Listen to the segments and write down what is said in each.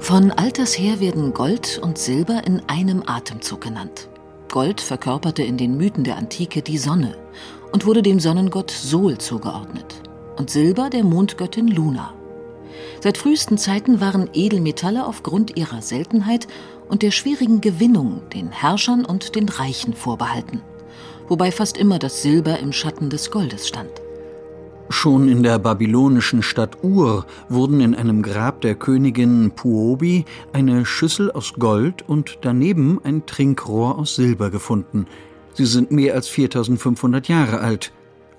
Von alters her werden Gold und Silber in einem Atemzug genannt. Gold verkörperte in den Mythen der Antike die Sonne und wurde dem Sonnengott Sol zugeordnet und Silber der Mondgöttin Luna. Seit frühesten Zeiten waren Edelmetalle aufgrund ihrer Seltenheit und der schwierigen Gewinnung den Herrschern und den Reichen vorbehalten, wobei fast immer das Silber im Schatten des Goldes stand. Schon in der babylonischen Stadt Ur wurden in einem Grab der Königin Puobi eine Schüssel aus Gold und daneben ein Trinkrohr aus Silber gefunden. Sie sind mehr als 4500 Jahre alt.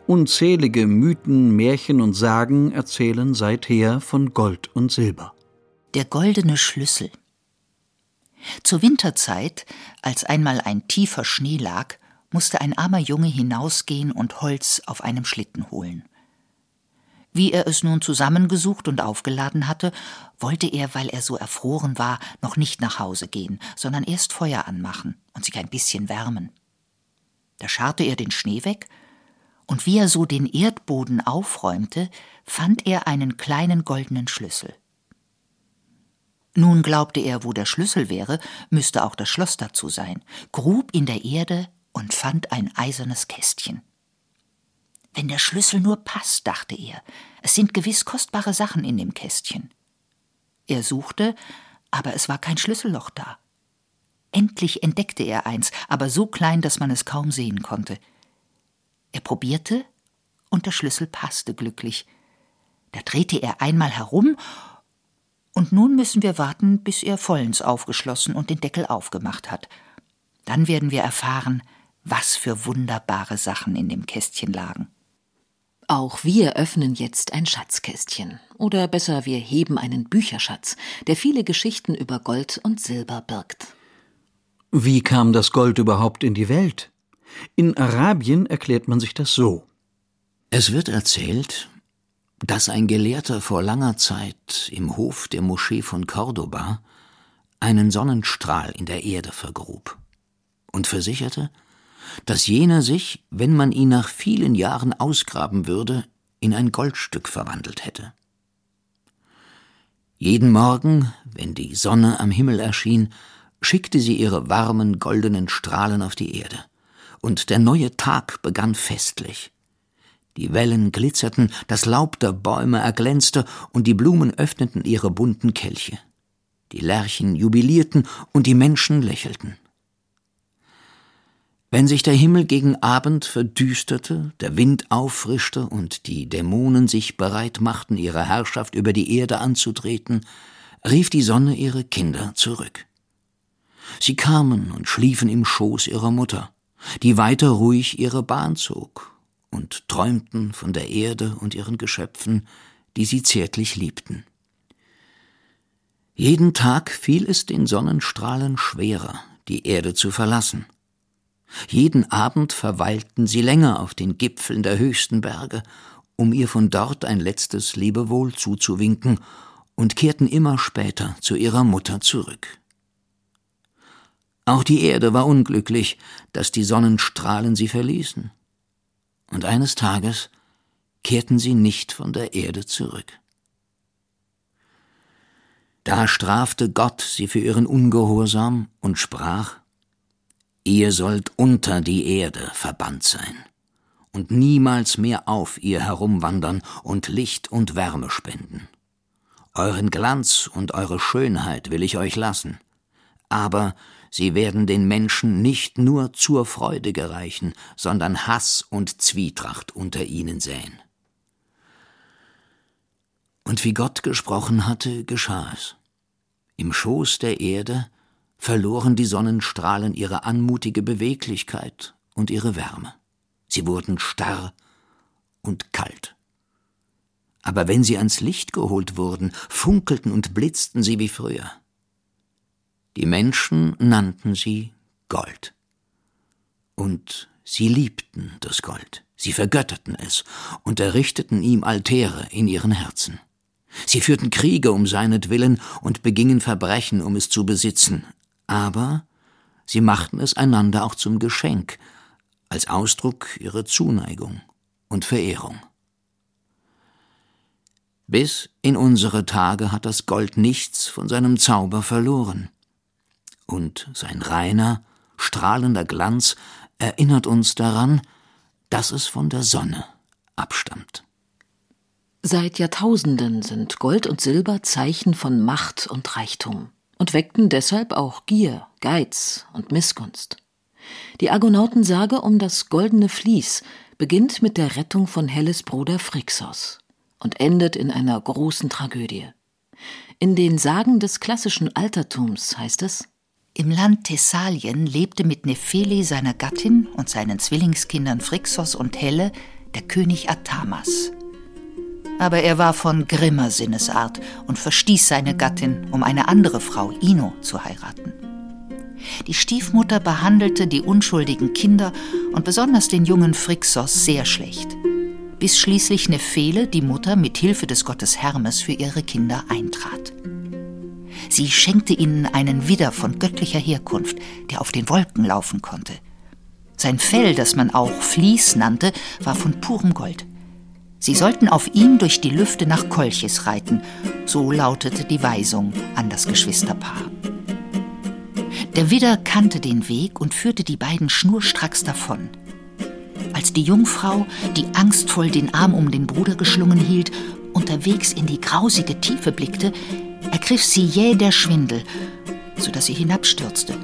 Unzählige Mythen, Märchen und Sagen erzählen seither von Gold und Silber. Der goldene Schlüssel. Zur Winterzeit, als einmal ein tiefer Schnee lag, musste ein armer Junge hinausgehen und Holz auf einem Schlitten holen. Wie er es nun zusammengesucht und aufgeladen hatte, wollte er, weil er so erfroren war, noch nicht nach Hause gehen, sondern erst Feuer anmachen und sich ein bisschen wärmen. Da scharrte er den Schnee weg, und wie er so den Erdboden aufräumte, fand er einen kleinen goldenen Schlüssel. Nun glaubte er, wo der Schlüssel wäre, müsste auch das Schloss dazu sein, grub in der Erde und fand ein eisernes Kästchen. Wenn der Schlüssel nur passt, dachte er, es sind gewiss kostbare Sachen in dem Kästchen. Er suchte, aber es war kein Schlüsselloch da. Endlich entdeckte er eins, aber so klein, dass man es kaum sehen konnte. Er probierte, und der Schlüssel passte glücklich. Da drehte er einmal herum, und nun müssen wir warten, bis er vollends aufgeschlossen und den Deckel aufgemacht hat. Dann werden wir erfahren, was für wunderbare Sachen in dem Kästchen lagen. Auch wir öffnen jetzt ein Schatzkästchen. Oder besser, wir heben einen Bücherschatz, der viele Geschichten über Gold und Silber birgt. Wie kam das Gold überhaupt in die Welt? In Arabien erklärt man sich das so. Es wird erzählt, dass ein Gelehrter vor langer Zeit im Hof der Moschee von Cordoba einen Sonnenstrahl in der Erde vergrub und versicherte, dass jener sich, wenn man ihn nach vielen Jahren ausgraben würde, in ein Goldstück verwandelt hätte. Jeden Morgen, wenn die Sonne am Himmel erschien, schickte sie ihre warmen goldenen Strahlen auf die Erde, und der neue Tag begann festlich. Die Wellen glitzerten, das Laub der Bäume erglänzte, und die Blumen öffneten ihre bunten Kelche. Die Lerchen jubilierten und die Menschen lächelten. Wenn sich der Himmel gegen Abend verdüsterte, der Wind auffrischte und die Dämonen sich bereit machten, ihre Herrschaft über die Erde anzutreten, rief die Sonne ihre Kinder zurück. Sie kamen und schliefen im Schoß ihrer Mutter, die weiter ruhig ihre Bahn zog, und träumten von der Erde und ihren Geschöpfen, die sie zärtlich liebten. Jeden Tag fiel es den Sonnenstrahlen schwerer, die Erde zu verlassen, jeden Abend verweilten sie länger auf den Gipfeln der höchsten Berge, um ihr von dort ein letztes Lebewohl zuzuwinken, und kehrten immer später zu ihrer Mutter zurück. Auch die Erde war unglücklich, dass die Sonnenstrahlen sie verließen. Und eines Tages kehrten sie nicht von der Erde zurück. Da strafte Gott sie für ihren Ungehorsam und sprach Ihr sollt unter die Erde verbannt sein und niemals mehr auf ihr herumwandern und Licht und Wärme spenden. Euren Glanz und eure Schönheit will ich euch lassen, aber sie werden den Menschen nicht nur zur Freude gereichen, sondern Hass und Zwietracht unter ihnen säen. Und wie Gott gesprochen hatte, geschah es. Im Schoß der Erde verloren die Sonnenstrahlen ihre anmutige Beweglichkeit und ihre Wärme. Sie wurden starr und kalt. Aber wenn sie ans Licht geholt wurden, funkelten und blitzten sie wie früher. Die Menschen nannten sie Gold. Und sie liebten das Gold, sie vergötterten es und errichteten ihm Altäre in ihren Herzen. Sie führten Kriege um seinetwillen und begingen Verbrechen, um es zu besitzen, aber sie machten es einander auch zum Geschenk, als Ausdruck ihrer Zuneigung und Verehrung. Bis in unsere Tage hat das Gold nichts von seinem Zauber verloren. Und sein reiner, strahlender Glanz erinnert uns daran, dass es von der Sonne abstammt. Seit Jahrtausenden sind Gold und Silber Zeichen von Macht und Reichtum und weckten deshalb auch Gier, Geiz und Missgunst. Die Argonautensage um das goldene Vlies beginnt mit der Rettung von Helles Bruder Phrixos und endet in einer großen Tragödie. In den Sagen des klassischen Altertums heißt es Im Land Thessalien lebte mit Nephele seiner Gattin und seinen Zwillingskindern Phrixos und Helle der König Athamas aber er war von grimmer Sinnesart und verstieß seine Gattin, um eine andere Frau, Ino, zu heiraten. Die Stiefmutter behandelte die unschuldigen Kinder und besonders den jungen Phrixos sehr schlecht, bis schließlich Nephele, die Mutter, mit Hilfe des Gottes Hermes für ihre Kinder eintrat. Sie schenkte ihnen einen Widder von göttlicher Herkunft, der auf den Wolken laufen konnte. Sein Fell, das man auch Vlies nannte, war von purem Gold. Sie sollten auf ihm durch die Lüfte nach Kolchis reiten, so lautete die Weisung an das Geschwisterpaar. Der Widder kannte den Weg und führte die beiden schnurstracks davon. Als die Jungfrau, die angstvoll den Arm um den Bruder geschlungen hielt, unterwegs in die grausige Tiefe blickte, ergriff sie jäh der Schwindel, so dass sie hinabstürzte.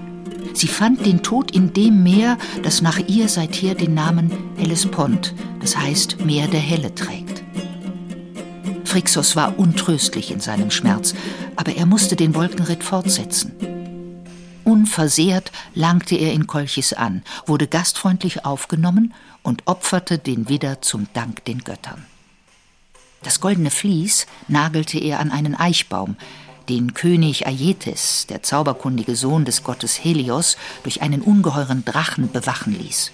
Sie fand den Tod in dem Meer, das nach ihr seither den Namen Hellespont, das heißt Meer der Helle, trägt. Phrixos war untröstlich in seinem Schmerz, aber er musste den Wolkenritt fortsetzen. Unversehrt langte er in Kolchis an, wurde gastfreundlich aufgenommen und opferte den Widder zum Dank den Göttern. Das goldene Vlies nagelte er an einen Eichbaum, den König Aietes, der zauberkundige Sohn des Gottes Helios, durch einen ungeheuren Drachen bewachen ließ.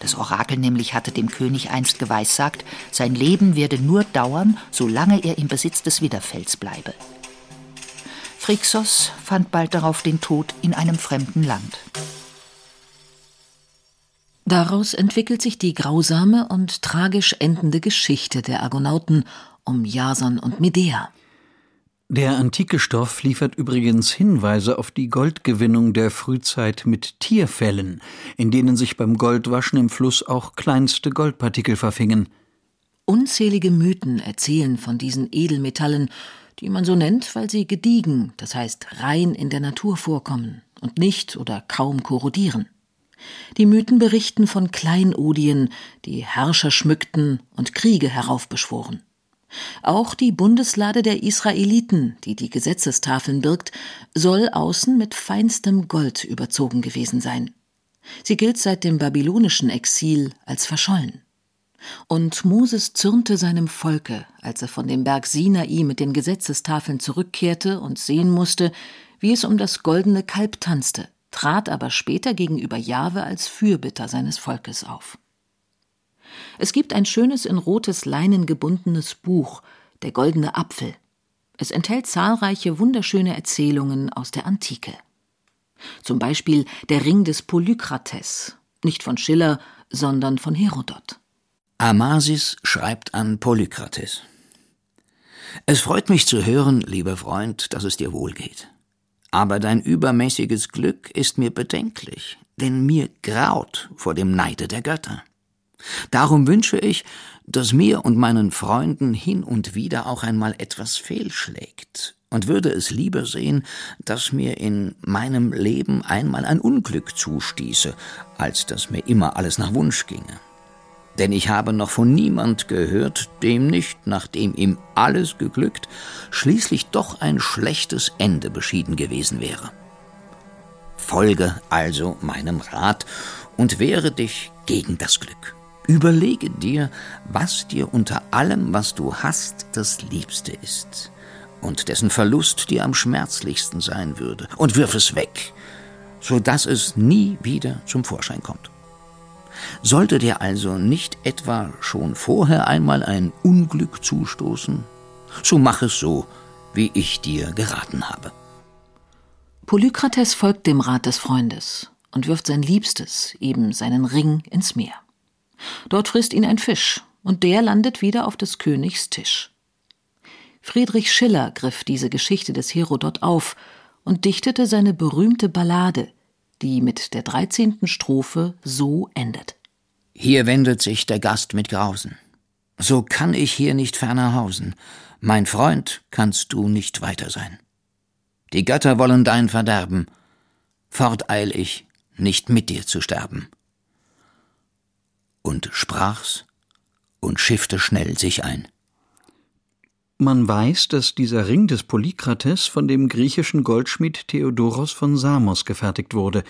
Das Orakel nämlich hatte dem König einst geweissagt, sein Leben werde nur dauern, solange er im Besitz des Widderfelds bleibe. Phrixos fand bald darauf den Tod in einem fremden Land. Daraus entwickelt sich die grausame und tragisch endende Geschichte der Argonauten um Jason und Medea. Der antike Stoff liefert übrigens Hinweise auf die Goldgewinnung der Frühzeit mit Tierfällen, in denen sich beim Goldwaschen im Fluss auch kleinste Goldpartikel verfingen. Unzählige Mythen erzählen von diesen Edelmetallen, die man so nennt, weil sie gediegen, das heißt rein in der Natur vorkommen und nicht oder kaum korrodieren. Die Mythen berichten von Kleinodien, die Herrscher schmückten und Kriege heraufbeschworen. Auch die Bundeslade der Israeliten, die die Gesetzestafeln birgt, soll außen mit feinstem Gold überzogen gewesen sein. Sie gilt seit dem babylonischen Exil als verschollen. Und Moses zürnte seinem Volke, als er von dem Berg Sinai mit den Gesetzestafeln zurückkehrte und sehen musste, wie es um das goldene Kalb tanzte, trat aber später gegenüber Jahwe als Fürbitter seines Volkes auf. Es gibt ein schönes in rotes Leinen gebundenes Buch, Der goldene Apfel. Es enthält zahlreiche wunderschöne Erzählungen aus der Antike. Zum Beispiel Der Ring des Polykrates, nicht von Schiller, sondern von Herodot. Amasis schreibt an Polykrates. Es freut mich zu hören, lieber Freund, dass es dir wohl geht. Aber dein übermäßiges Glück ist mir bedenklich, denn mir graut vor dem Neide der Götter. Darum wünsche ich, dass mir und meinen Freunden hin und wieder auch einmal etwas fehlschlägt und würde es lieber sehen, dass mir in meinem Leben einmal ein Unglück zustieße, als dass mir immer alles nach Wunsch ginge. Denn ich habe noch von niemand gehört, dem nicht, nachdem ihm alles geglückt, schließlich doch ein schlechtes Ende beschieden gewesen wäre. Folge also meinem Rat und wehre dich gegen das Glück. Überlege dir, was dir unter allem, was du hast, das Liebste ist und dessen Verlust dir am schmerzlichsten sein würde, und wirf es weg, so dass es nie wieder zum Vorschein kommt. Sollte dir also nicht etwa schon vorher einmal ein Unglück zustoßen, so mach es so, wie ich dir geraten habe. Polykrates folgt dem Rat des Freundes und wirft sein Liebstes, eben seinen Ring, ins Meer. Dort frisst ihn ein Fisch, und der landet wieder auf des Königs Tisch. Friedrich Schiller griff diese Geschichte des Herodot auf und dichtete seine berühmte Ballade, die mit der 13. Strophe so endet. Hier wendet sich der Gast mit Grausen. So kann ich hier nicht ferner hausen. Mein Freund kannst du nicht weiter sein. Die Götter wollen dein Verderben. Fort eil ich, nicht mit dir zu sterben. Und sprach's und schiffte schnell sich ein. Man weiß, dass dieser Ring des Polykrates von dem griechischen Goldschmied Theodoros von Samos gefertigt wurde.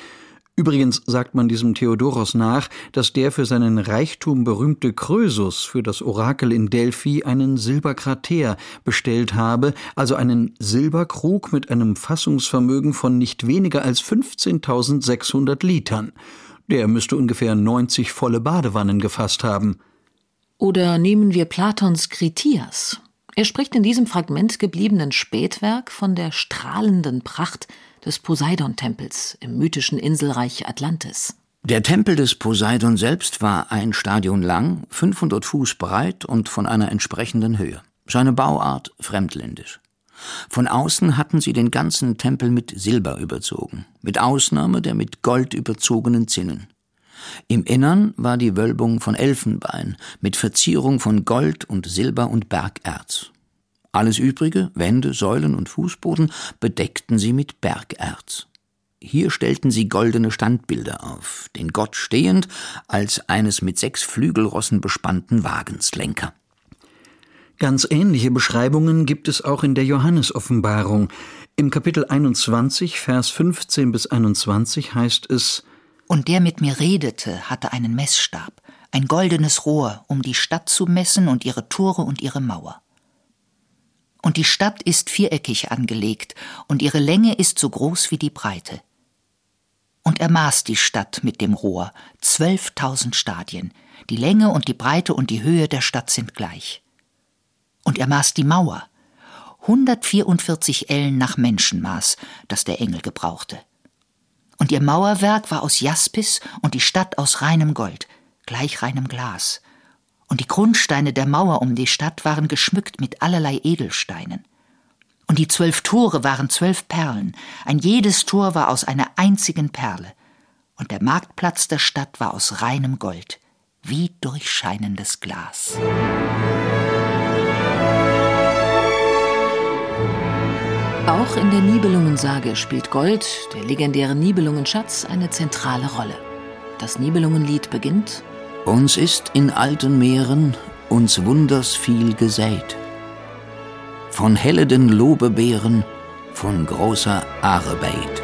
Übrigens sagt man diesem Theodoros nach, dass der für seinen Reichtum berühmte Krösus für das Orakel in Delphi einen Silberkrater bestellt habe, also einen Silberkrug mit einem Fassungsvermögen von nicht weniger als 15.600 Litern. Der müsste ungefähr 90 volle Badewannen gefasst haben. Oder nehmen wir Platons Kritias. Er spricht in diesem Fragment gebliebenen Spätwerk von der strahlenden Pracht des Poseidon-Tempels im mythischen Inselreich Atlantis. Der Tempel des Poseidon selbst war ein Stadion lang, 500 Fuß breit und von einer entsprechenden Höhe. Seine Bauart fremdländisch. Von außen hatten sie den ganzen Tempel mit Silber überzogen, mit Ausnahme der mit Gold überzogenen Zinnen. Im Innern war die Wölbung von Elfenbein mit Verzierung von Gold und Silber und Bergerz. Alles übrige, Wände, Säulen und Fußboden, bedeckten sie mit Bergerz. Hier stellten sie goldene Standbilder auf, den Gott stehend als eines mit sechs Flügelrossen bespannten Wagenslenker. Ganz ähnliche Beschreibungen gibt es auch in der Johannesoffenbarung. Im Kapitel 21, Vers 15 bis 21 heißt es Und der mit mir redete, hatte einen Messstab, ein goldenes Rohr, um die Stadt zu messen und ihre Tore und ihre Mauer. Und die Stadt ist viereckig angelegt, und ihre Länge ist so groß wie die Breite. Und er maß die Stadt mit dem Rohr, zwölftausend Stadien, die Länge und die Breite und die Höhe der Stadt sind gleich. Und er maß die Mauer, 144 Ellen nach Menschenmaß, das der Engel gebrauchte. Und ihr Mauerwerk war aus Jaspis und die Stadt aus reinem Gold, gleich reinem Glas, und die Grundsteine der Mauer um die Stadt waren geschmückt mit allerlei Edelsteinen. Und die zwölf Tore waren zwölf Perlen, ein jedes Tor war aus einer einzigen Perle, und der Marktplatz der Stadt war aus reinem Gold, wie durchscheinendes Glas. Auch in der Nibelungensage spielt Gold, der legendäre Nibelungenschatz, eine zentrale Rolle. Das Nibelungenlied beginnt uns ist in alten Meeren uns wunders viel gesät. Von helleden Lobebeeren, von großer Arbeit.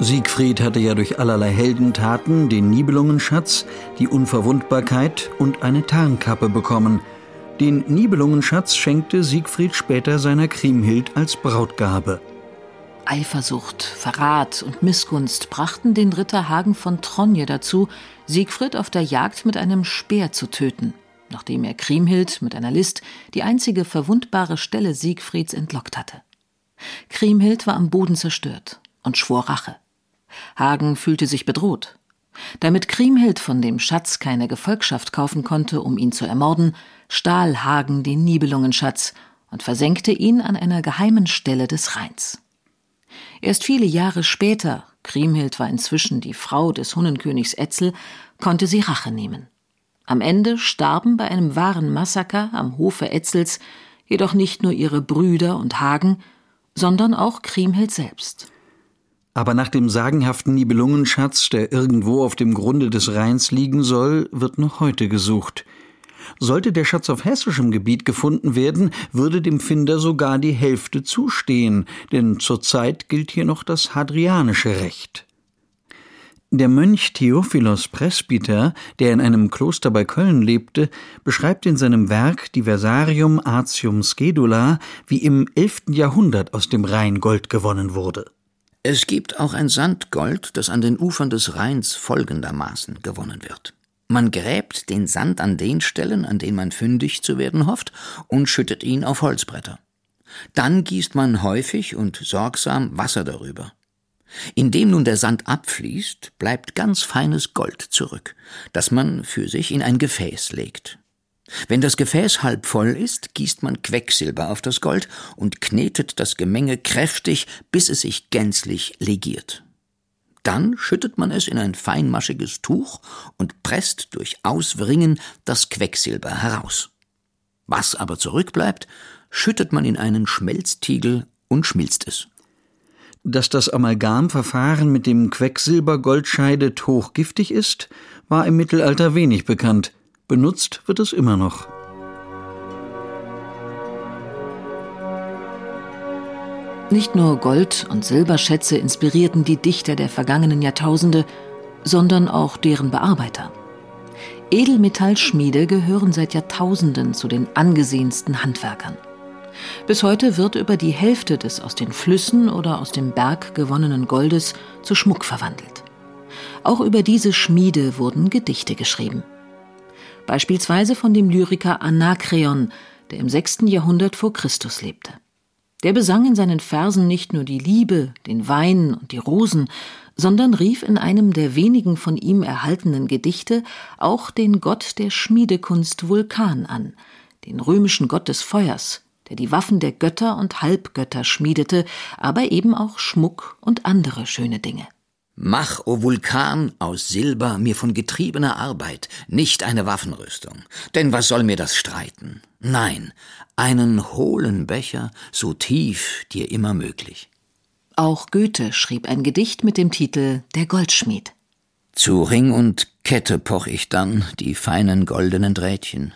Siegfried hatte ja durch allerlei Heldentaten den Nibelungenschatz, die Unverwundbarkeit und eine Tarnkappe bekommen – den Nibelungenschatz schenkte Siegfried später seiner Kriemhild als Brautgabe. Eifersucht, Verrat und Missgunst brachten den Ritter Hagen von Tronje dazu, Siegfried auf der Jagd mit einem Speer zu töten, nachdem er Kriemhild mit einer List die einzige verwundbare Stelle Siegfrieds entlockt hatte. Kriemhild war am Boden zerstört und schwor Rache. Hagen fühlte sich bedroht. Damit Kriemhild von dem Schatz keine Gefolgschaft kaufen konnte, um ihn zu ermorden, stahl Hagen den Nibelungenschatz und versenkte ihn an einer geheimen Stelle des Rheins. Erst viele Jahre später, Kriemhild war inzwischen die Frau des Hunnenkönigs Etzel, konnte sie Rache nehmen. Am Ende starben bei einem wahren Massaker am Hofe Etzels jedoch nicht nur ihre Brüder und Hagen, sondern auch Kriemhild selbst. Aber nach dem sagenhaften Nibelungenschatz, der irgendwo auf dem Grunde des Rheins liegen soll, wird noch heute gesucht. Sollte der Schatz auf hessischem Gebiet gefunden werden, würde dem Finder sogar die Hälfte zustehen, denn zurzeit gilt hier noch das hadrianische Recht. Der Mönch Theophilos Presbyter, der in einem Kloster bei Köln lebte, beschreibt in seinem Werk Diversarium Atium Schedula, wie im 11. Jahrhundert aus dem Rhein Gold gewonnen wurde. Es gibt auch ein Sandgold, das an den Ufern des Rheins folgendermaßen gewonnen wird. Man gräbt den Sand an den Stellen, an denen man fündig zu werden hofft, und schüttet ihn auf Holzbretter. Dann gießt man häufig und sorgsam Wasser darüber. Indem nun der Sand abfließt, bleibt ganz feines Gold zurück, das man für sich in ein Gefäß legt. Wenn das Gefäß halb voll ist, gießt man Quecksilber auf das Gold und knetet das Gemenge kräftig, bis es sich gänzlich legiert. Dann schüttet man es in ein feinmaschiges Tuch und presst durch Auswringen das Quecksilber heraus. Was aber zurückbleibt, schüttet man in einen Schmelztiegel und schmilzt es. Dass das Amalgamverfahren mit dem Quecksilber-Goldscheidet hochgiftig ist, war im Mittelalter wenig bekannt. Benutzt wird es immer noch. Nicht nur Gold- und Silberschätze inspirierten die Dichter der vergangenen Jahrtausende, sondern auch deren Bearbeiter. Edelmetallschmiede gehören seit Jahrtausenden zu den angesehensten Handwerkern. Bis heute wird über die Hälfte des aus den Flüssen oder aus dem Berg gewonnenen Goldes zu Schmuck verwandelt. Auch über diese Schmiede wurden Gedichte geschrieben. Beispielsweise von dem Lyriker Anakreon, der im 6. Jahrhundert vor Christus lebte. Der besang in seinen Versen nicht nur die Liebe, den Wein und die Rosen, sondern rief in einem der wenigen von ihm erhaltenen Gedichte auch den Gott der Schmiedekunst Vulkan an, den römischen Gott des Feuers, der die Waffen der Götter und Halbgötter schmiedete, aber eben auch Schmuck und andere schöne Dinge. Mach, o Vulkan, aus Silber mir von getriebener Arbeit nicht eine Waffenrüstung, denn was soll mir das streiten? Nein, einen hohlen Becher, so tief dir immer möglich. Auch Goethe schrieb ein Gedicht mit dem Titel Der Goldschmied. Zu Ring und Kette poch ich dann die feinen goldenen Drähtchen.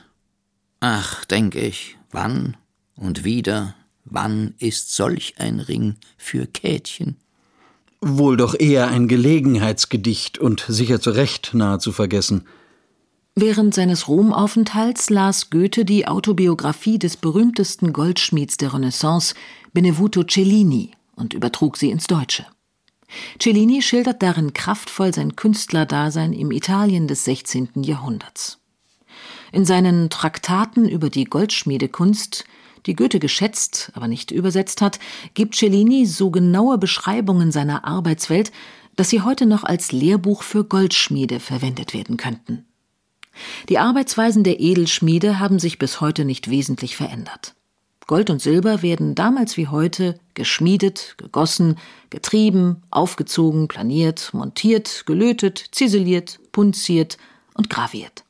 Ach, denk ich, wann und wieder, wann ist solch ein Ring für Kätchen? Wohl doch eher ein Gelegenheitsgedicht und sicher zu Recht nahezu vergessen. Während seines Romaufenthalts las Goethe die Autobiografie des berühmtesten Goldschmieds der Renaissance, Benevuto Cellini, und übertrug sie ins Deutsche. Cellini schildert darin kraftvoll sein Künstlerdasein im Italien des 16. Jahrhunderts. In seinen Traktaten über die Goldschmiedekunst die Goethe geschätzt, aber nicht übersetzt hat, gibt Cellini so genaue Beschreibungen seiner Arbeitswelt, dass sie heute noch als Lehrbuch für Goldschmiede verwendet werden könnten. Die Arbeitsweisen der Edelschmiede haben sich bis heute nicht wesentlich verändert. Gold und Silber werden damals wie heute geschmiedet, gegossen, getrieben, aufgezogen, planiert, montiert, gelötet, ziseliert, punziert und graviert.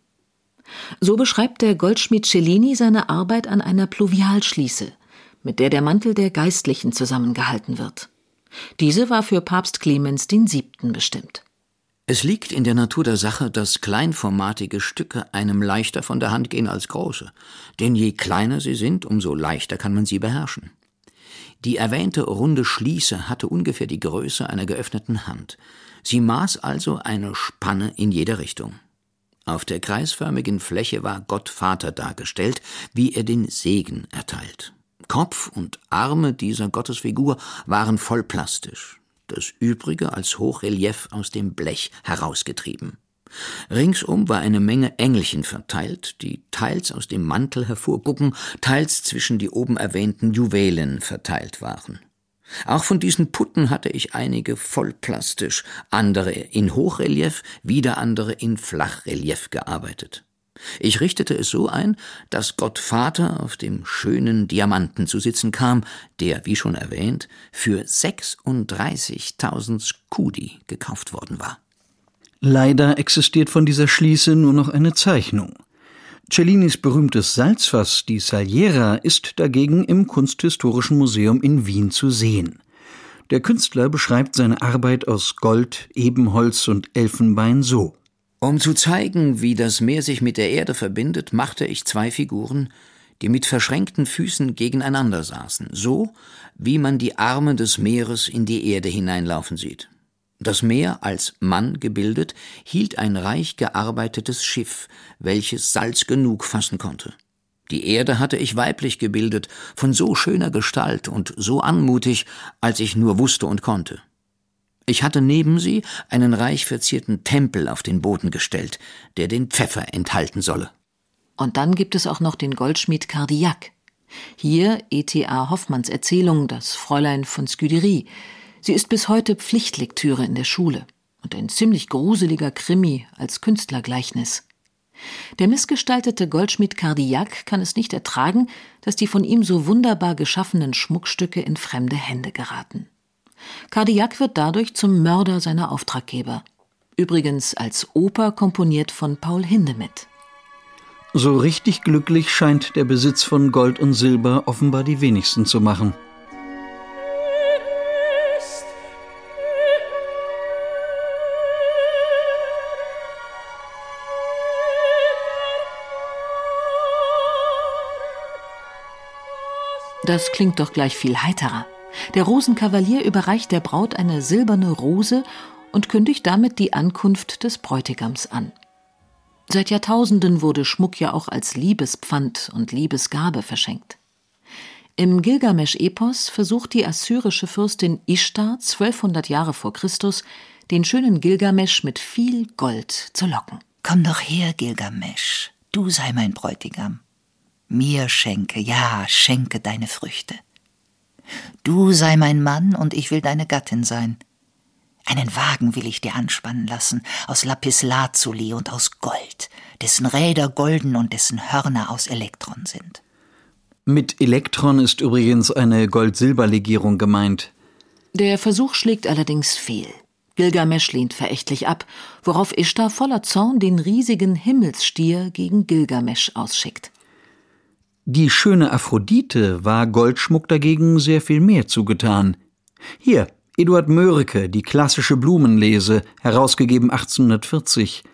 So beschreibt der Goldschmied Cellini seine Arbeit an einer Pluvialschließe, mit der der Mantel der Geistlichen zusammengehalten wird. Diese war für Papst Clemens VII. bestimmt. Es liegt in der Natur der Sache, dass kleinformatige Stücke einem leichter von der Hand gehen als große, denn je kleiner sie sind, umso leichter kann man sie beherrschen. Die erwähnte runde Schließe hatte ungefähr die Größe einer geöffneten Hand. Sie maß also eine Spanne in jede Richtung. Auf der kreisförmigen Fläche war Gott Vater dargestellt, wie er den Segen erteilt. Kopf und Arme dieser Gottesfigur waren voll plastisch, das übrige als Hochrelief aus dem Blech herausgetrieben. Ringsum war eine Menge Engelchen verteilt, die teils aus dem Mantel hervorgucken, teils zwischen die oben erwähnten Juwelen verteilt waren. Auch von diesen Putten hatte ich einige vollplastisch, andere in Hochrelief, wieder andere in Flachrelief gearbeitet. Ich richtete es so ein, dass Gott Vater auf dem schönen Diamanten zu sitzen kam, der, wie schon erwähnt, für 36.000 Skudi gekauft worden war. Leider existiert von dieser Schließe nur noch eine Zeichnung. Cellinis berühmtes Salzfass, die Saliera, ist dagegen im Kunsthistorischen Museum in Wien zu sehen. Der Künstler beschreibt seine Arbeit aus Gold, Ebenholz und Elfenbein so. Um zu zeigen, wie das Meer sich mit der Erde verbindet, machte ich zwei Figuren, die mit verschränkten Füßen gegeneinander saßen, so wie man die Arme des Meeres in die Erde hineinlaufen sieht. Das Meer, als Mann gebildet, hielt ein reich gearbeitetes Schiff, welches Salz genug fassen konnte. Die Erde hatte ich weiblich gebildet, von so schöner Gestalt und so anmutig, als ich nur wusste und konnte. Ich hatte neben sie einen reich verzierten Tempel auf den Boden gestellt, der den Pfeffer enthalten solle. Und dann gibt es auch noch den Goldschmied Cardillac. Hier E.T.A. Hoffmanns Erzählung Das Fräulein von Scuderie. Sie ist bis heute Pflichtlektüre in der Schule und ein ziemlich gruseliger Krimi als Künstlergleichnis. Der missgestaltete Goldschmied Cardillac kann es nicht ertragen, dass die von ihm so wunderbar geschaffenen Schmuckstücke in fremde Hände geraten. Cardillac wird dadurch zum Mörder seiner Auftraggeber. Übrigens als Oper komponiert von Paul Hindemith. So richtig glücklich scheint der Besitz von Gold und Silber offenbar die wenigsten zu machen. Das klingt doch gleich viel heiterer. Der Rosenkavalier überreicht der Braut eine silberne Rose und kündigt damit die Ankunft des Bräutigams an. Seit Jahrtausenden wurde Schmuck ja auch als Liebespfand und Liebesgabe verschenkt. Im Gilgamesch-Epos versucht die assyrische Fürstin Ishtar 1200 Jahre vor Christus, den schönen Gilgamesch mit viel Gold zu locken. Komm doch her, Gilgamesch, du sei mein Bräutigam. Mir schenke, ja, schenke deine Früchte. Du sei mein Mann und ich will deine Gattin sein. Einen Wagen will ich dir anspannen lassen, aus Lapislazuli und aus Gold, dessen Räder golden und dessen Hörner aus Elektron sind. Mit Elektron ist übrigens eine Gold-Silber-Legierung gemeint. Der Versuch schlägt allerdings fehl. Gilgamesch lehnt verächtlich ab, worauf Ishtar voller Zorn den riesigen Himmelsstier gegen Gilgamesch ausschickt. Die schöne Aphrodite war Goldschmuck dagegen sehr viel mehr zugetan. Hier, Eduard Mörike, die klassische Blumenlese, herausgegeben 1840.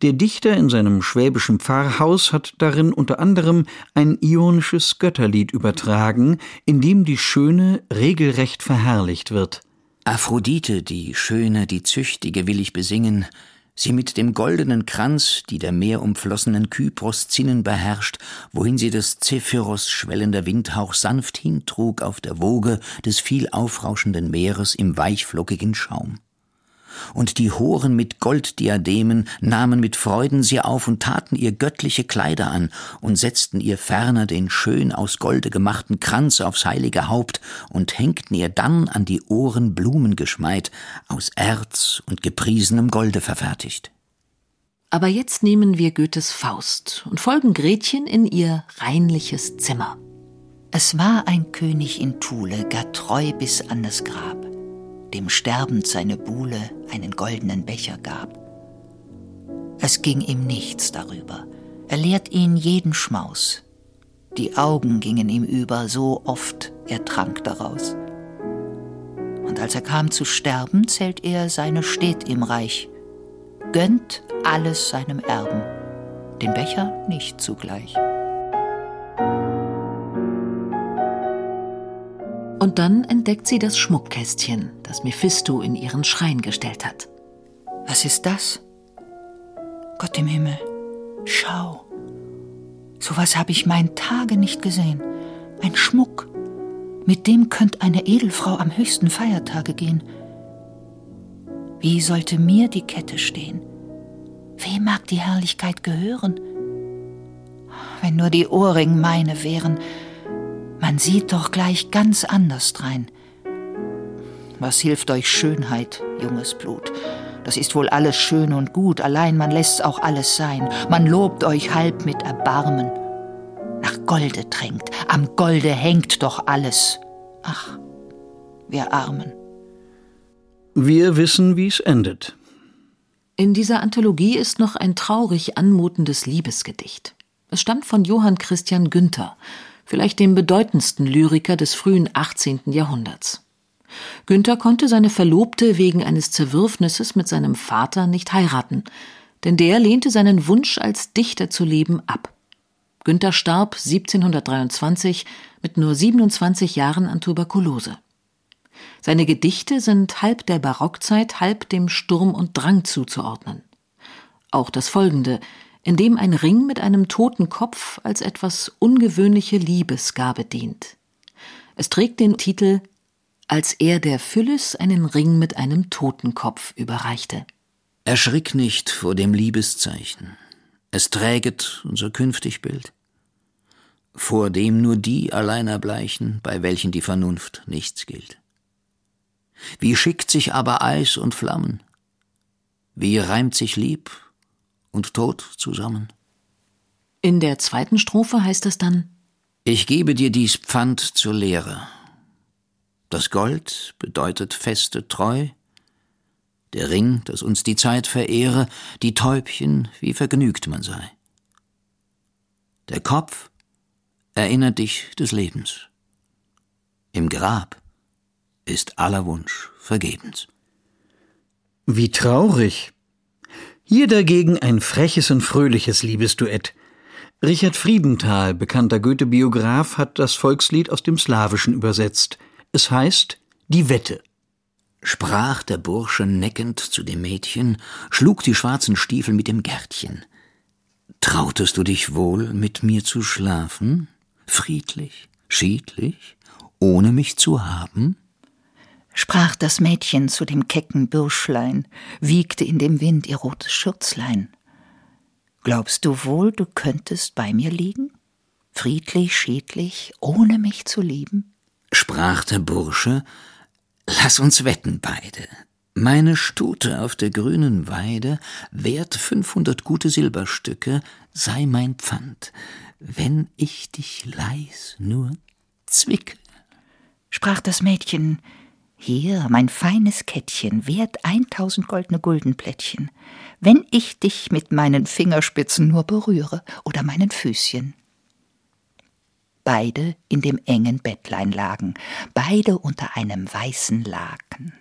Der Dichter in seinem schwäbischen Pfarrhaus hat darin unter anderem ein ionisches Götterlied übertragen, in dem die Schöne regelrecht verherrlicht wird. Aphrodite, die Schöne, die Züchtige, will ich besingen, sie mit dem goldenen Kranz, die der meerumflossenen Kypros Zinnen beherrscht, wohin sie des Zephyros schwellender Windhauch sanft hintrug auf der Woge des viel aufrauschenden Meeres im weichflockigen Schaum und die Horen mit Golddiademen nahmen mit Freuden sie auf und taten ihr göttliche Kleider an und setzten ihr ferner den schön aus Golde gemachten Kranz aufs heilige Haupt und hängten ihr dann an die Ohren Blumen geschmeit, aus Erz und gepriesenem Golde verfertigt. Aber jetzt nehmen wir Goethes Faust und folgen Gretchen in ihr reinliches Zimmer. Es war ein König in Thule, gar treu bis an das Grab dem sterbend seine Buhle einen goldenen Becher gab. Es ging ihm nichts darüber, er lehrt ihn jeden Schmaus. Die Augen gingen ihm über, so oft er trank daraus. Und als er kam zu sterben, zählt er seine Stet im Reich, gönnt alles seinem Erben, den Becher nicht zugleich. Und dann entdeckt sie das Schmuckkästchen, das Mephisto in ihren Schrein gestellt hat. Was ist das? Gott im Himmel, schau. Sowas habe ich mein Tage nicht gesehen. Ein Schmuck. Mit dem könnte eine Edelfrau am höchsten Feiertage gehen. Wie sollte mir die Kette stehen? Wem mag die Herrlichkeit gehören? Wenn nur die Ohrring meine wären, man sieht doch gleich ganz anders drein. Was hilft euch Schönheit, junges Blut? Das ist wohl alles schön und gut, allein man lässt's auch alles sein. Man lobt euch halb mit Erbarmen. Nach Golde drängt, am Golde hängt doch alles. Ach, wir Armen. Wir wissen, wie's endet. In dieser Anthologie ist noch ein traurig anmutendes Liebesgedicht. Es stammt von Johann Christian Günther, vielleicht dem bedeutendsten Lyriker des frühen 18. Jahrhunderts. Günther konnte seine Verlobte wegen eines Zerwürfnisses mit seinem Vater nicht heiraten, denn der lehnte seinen Wunsch, als Dichter zu leben, ab. Günther starb 1723 mit nur 27 Jahren an Tuberkulose. Seine Gedichte sind halb der Barockzeit, halb dem Sturm und Drang zuzuordnen. Auch das folgende, in dem ein Ring mit einem toten Kopf als etwas ungewöhnliche Liebesgabe dient. Es trägt den Titel Als er der Phyllis einen Ring mit einem Totenkopf überreichte. Erschrick nicht vor dem Liebeszeichen, es träget unser künftig Bild. vor dem nur die allein erbleichen, bei welchen die Vernunft nichts gilt. Wie schickt sich aber Eis und Flammen? Wie reimt sich Lieb und Tod zusammen? In der zweiten Strophe heißt es dann Ich gebe dir dies Pfand zur Lehre. Das Gold bedeutet feste Treu, der Ring, dass uns die Zeit verehre, die Täubchen, wie vergnügt man sei. Der Kopf erinnert dich des Lebens. Im Grab ist aller Wunsch vergebens. Wie traurig. Hier dagegen ein freches und fröhliches Liebesduett. Richard Friedenthal, bekannter Goethe-Biograf, hat das Volkslied aus dem Slawischen übersetzt. Es heißt Die Wette. Sprach der Bursche neckend zu dem Mädchen, schlug die schwarzen Stiefel mit dem Gärtchen. Trautest du dich wohl, mit mir zu schlafen? Friedlich, schiedlich, ohne mich zu haben? Sprach das Mädchen zu dem kecken Bürschlein, wiegte in dem Wind ihr rotes Schürzlein. Glaubst du wohl, du könntest bei mir liegen? Friedlich, schiedlich, ohne mich zu lieben? Sprach der Bursche, lass uns wetten beide. Meine Stute auf der grünen Weide wert fünfhundert gute Silberstücke, sei mein Pfand, wenn ich dich leis nur zwicke. Sprach das Mädchen, hier, mein feines Kettchen, wert eintausend goldene Guldenplättchen, wenn ich dich mit meinen Fingerspitzen nur berühre oder meinen Füßchen. Beide in dem engen Bettlein lagen, beide unter einem weißen Laken.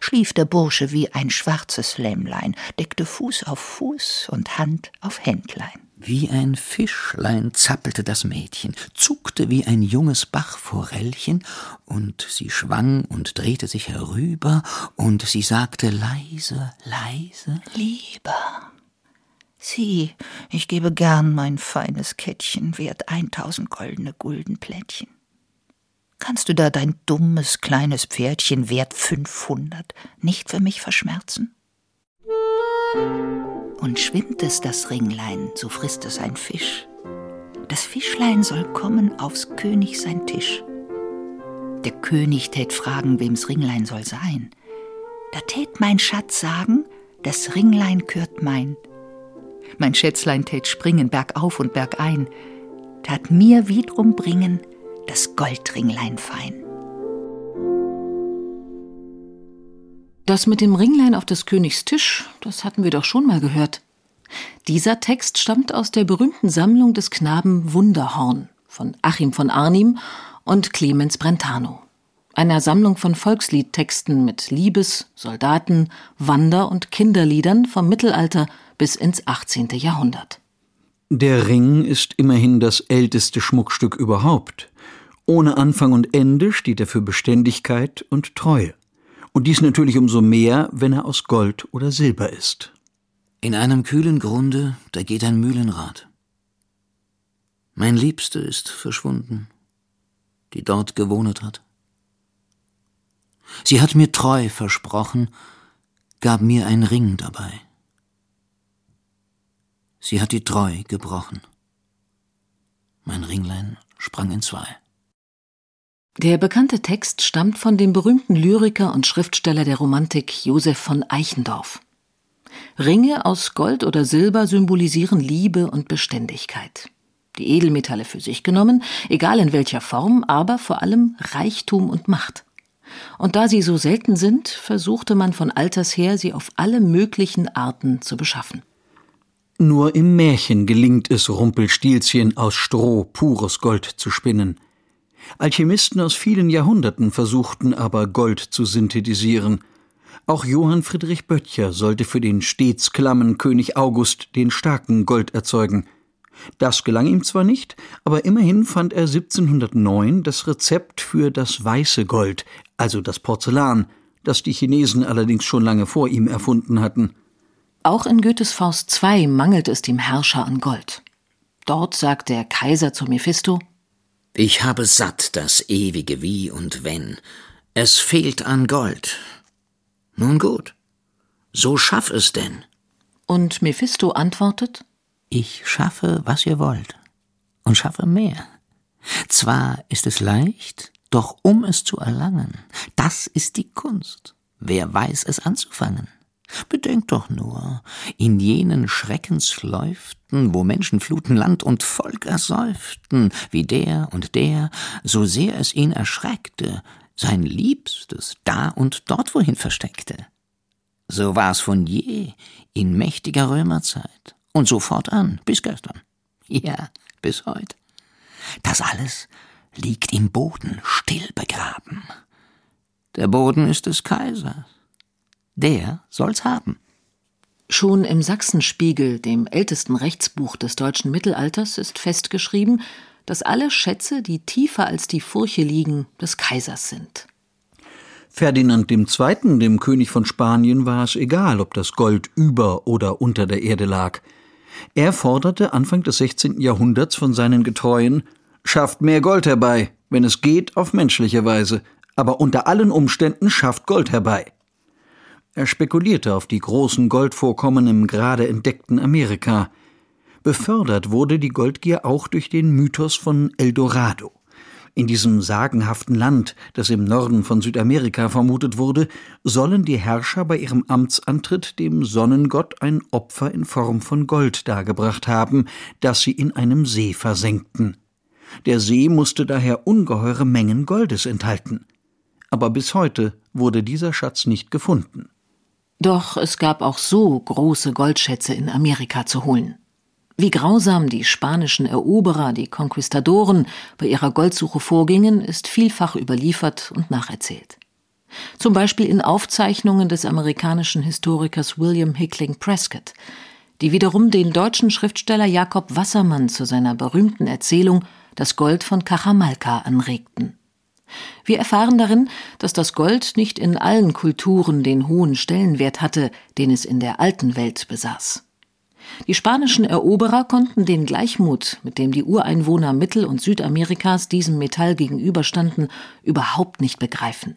Schlief der Bursche wie ein schwarzes Lämmlein, deckte Fuß auf Fuß und Hand auf Händlein. Wie ein Fischlein zappelte das Mädchen, zuckte wie ein junges Bachforellchen, und sie schwang und drehte sich herüber, und sie sagte leise, leise Lieber, sieh, ich gebe gern mein feines Kettchen, wert eintausend goldene Guldenplättchen. Kannst du da dein dummes kleines Pferdchen wert fünfhundert nicht für mich verschmerzen? Und schwimmt es das Ringlein, so frisst es ein Fisch. Das Fischlein soll kommen aufs König sein Tisch. Der König tät fragen, wem's Ringlein soll sein. Da tät mein Schatz sagen, das Ringlein kürt mein. Mein Schätzlein tät springen bergauf und bergein, tat mir wiedrum bringen das Goldringlein fein. Das mit dem Ringlein auf des Königs Tisch, das hatten wir doch schon mal gehört. Dieser Text stammt aus der berühmten Sammlung des Knaben Wunderhorn von Achim von Arnim und Clemens Brentano, einer Sammlung von Volksliedtexten mit Liebes-, Soldaten-, Wander- und Kinderliedern vom Mittelalter bis ins 18. Jahrhundert. Der Ring ist immerhin das älteste Schmuckstück überhaupt. Ohne Anfang und Ende steht er für Beständigkeit und Treue. Und dies natürlich umso mehr, wenn er aus Gold oder Silber ist. In einem kühlen Grunde, da geht ein Mühlenrad. Mein Liebste ist verschwunden, die dort gewohnet hat. Sie hat mir treu versprochen, gab mir ein Ring dabei. Sie hat die Treu gebrochen. Mein Ringlein sprang in zwei. Der bekannte Text stammt von dem berühmten Lyriker und Schriftsteller der Romantik Josef von Eichendorff. Ringe aus Gold oder Silber symbolisieren Liebe und Beständigkeit. Die Edelmetalle für sich genommen, egal in welcher Form, aber vor allem Reichtum und Macht. Und da sie so selten sind, versuchte man von alters her, sie auf alle möglichen Arten zu beschaffen. Nur im Märchen gelingt es Rumpelstilzchen aus Stroh pures Gold zu spinnen. Alchemisten aus vielen Jahrhunderten versuchten aber Gold zu synthetisieren. Auch Johann Friedrich Böttcher sollte für den stets klammen König August den starken Gold erzeugen. Das gelang ihm zwar nicht, aber immerhin fand er 1709 das Rezept für das weiße Gold, also das Porzellan, das die Chinesen allerdings schon lange vor ihm erfunden hatten. Auch in Goethes Faust II mangelt es dem Herrscher an Gold. Dort sagt der Kaiser zu Mephisto ich habe satt das ewige Wie und Wenn. Es fehlt an Gold. Nun gut, so schaff es denn. Und Mephisto antwortet Ich schaffe, was ihr wollt. und schaffe mehr. Zwar ist es leicht, doch um es zu erlangen, das ist die Kunst. Wer weiß es anzufangen? Bedenkt doch nur, in jenen Schreckensläuften, wo Menschenfluten Land und Volk ersäuften, wie der und der, so sehr es ihn erschreckte, sein Liebstes da und dort wohin versteckte. So war's von je in mächtiger Römerzeit und so fortan bis gestern. Ja, bis heut. Das alles liegt im Boden still begraben. Der Boden ist des Kaisers der soll's haben. Schon im Sachsenspiegel, dem ältesten Rechtsbuch des deutschen Mittelalters, ist festgeschrieben, dass alle Schätze, die tiefer als die Furche liegen, des Kaisers sind. Ferdinand II., dem König von Spanien, war es egal, ob das Gold über oder unter der Erde lag. Er forderte Anfang des 16. Jahrhunderts von seinen Getreuen, schafft mehr Gold herbei, wenn es geht, auf menschliche Weise, aber unter allen Umständen schafft Gold herbei. Er spekulierte auf die großen Goldvorkommen im gerade entdeckten Amerika. Befördert wurde die Goldgier auch durch den Mythos von Eldorado. In diesem sagenhaften Land, das im Norden von Südamerika vermutet wurde, sollen die Herrscher bei ihrem Amtsantritt dem Sonnengott ein Opfer in Form von Gold dargebracht haben, das sie in einem See versenkten. Der See musste daher ungeheure Mengen Goldes enthalten. Aber bis heute wurde dieser Schatz nicht gefunden. Doch es gab auch so große Goldschätze in Amerika zu holen. Wie grausam die spanischen Eroberer, die Konquistadoren, bei ihrer Goldsuche vorgingen, ist vielfach überliefert und nacherzählt. Zum Beispiel in Aufzeichnungen des amerikanischen Historikers William Hickling Prescott, die wiederum den deutschen Schriftsteller Jakob Wassermann zu seiner berühmten Erzählung Das Gold von Cajamalca anregten. Wir erfahren darin, dass das Gold nicht in allen Kulturen den hohen Stellenwert hatte, den es in der alten Welt besaß. Die spanischen Eroberer konnten den Gleichmut, mit dem die Ureinwohner Mittel- und Südamerikas diesem Metall gegenüberstanden, überhaupt nicht begreifen.